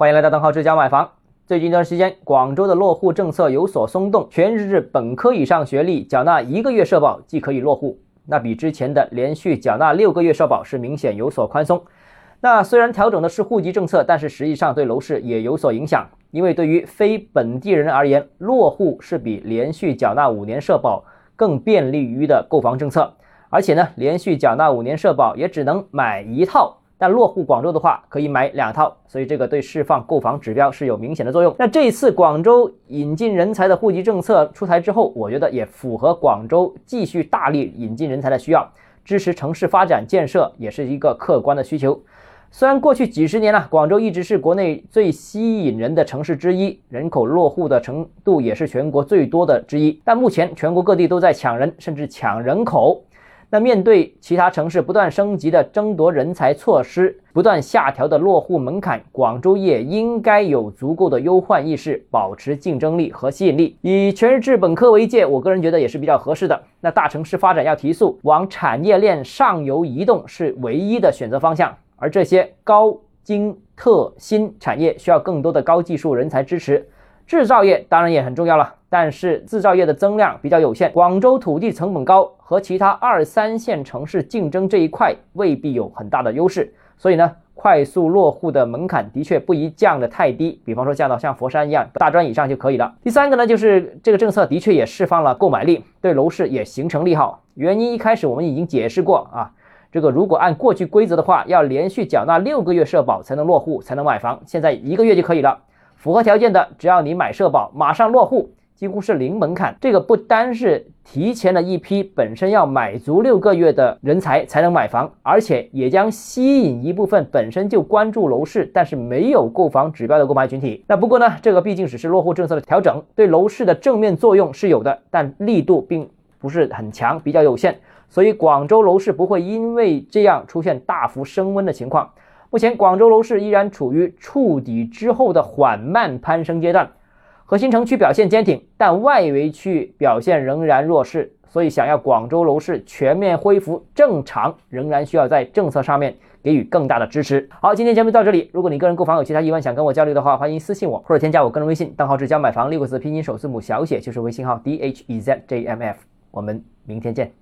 欢迎来到邓浩之家买房。最近一段时间，广州的落户政策有所松动，全日制本科以上学历缴纳一个月社保即可以落户，那比之前的连续缴纳六个月社保是明显有所宽松。那虽然调整的是户籍政策，但是实际上对楼市也有所影响，因为对于非本地人而言，落户是比连续缴纳五年社保更便利于的购房政策。而且呢，连续缴纳五年社保也只能买一套。但落户广州的话，可以买两套，所以这个对释放购房指标是有明显的作用。那这一次广州引进人才的户籍政策出台之后，我觉得也符合广州继续大力引进人才的需要，支持城市发展建设也是一个客观的需求。虽然过去几十年呢，广州一直是国内最吸引人的城市之一，人口落户的程度也是全国最多的之一，但目前全国各地都在抢人，甚至抢人口。那面对其他城市不断升级的争夺人才措施，不断下调的落户门槛，广州也应该有足够的忧患意识，保持竞争力和吸引力。以全日制本科为界，我个人觉得也是比较合适的。那大城市发展要提速，往产业链上游移动是唯一的选择方向。而这些高精特新产业需要更多的高技术人才支持，制造业当然也很重要了。但是制造业的增量比较有限，广州土地成本高，和其他二三线城市竞争这一块未必有很大的优势，所以呢，快速落户的门槛的确不宜降得太低，比方说降到像佛山一样大专以上就可以了。第三个呢，就是这个政策的确也释放了购买力，对楼市也形成利好。原因一开始我们已经解释过啊，这个如果按过去规则的话，要连续缴纳六个月社保才能落户才能买房，现在一个月就可以了。符合条件的，只要你买社保，马上落户。几乎是零门槛，这个不单是提前了一批本身要买足六个月的人才才能买房，而且也将吸引一部分本身就关注楼市但是没有购房指标的购买群体。那不过呢，这个毕竟只是落户政策的调整，对楼市的正面作用是有的，但力度并不是很强，比较有限。所以广州楼市不会因为这样出现大幅升温的情况。目前广州楼市依然处于触底之后的缓慢攀升阶段。核心城区表现坚挺，但外围区域表现仍然弱势，所以想要广州楼市全面恢复正常，仍然需要在政策上面给予更大的支持。好，今天节目到这里。如果你个人购房有其他疑问，想跟我交流的话，欢迎私信我或者添加我个人微信，账号是教买房六个字拼音首字母小写，就是微信号 d h e z j m f。我们明天见。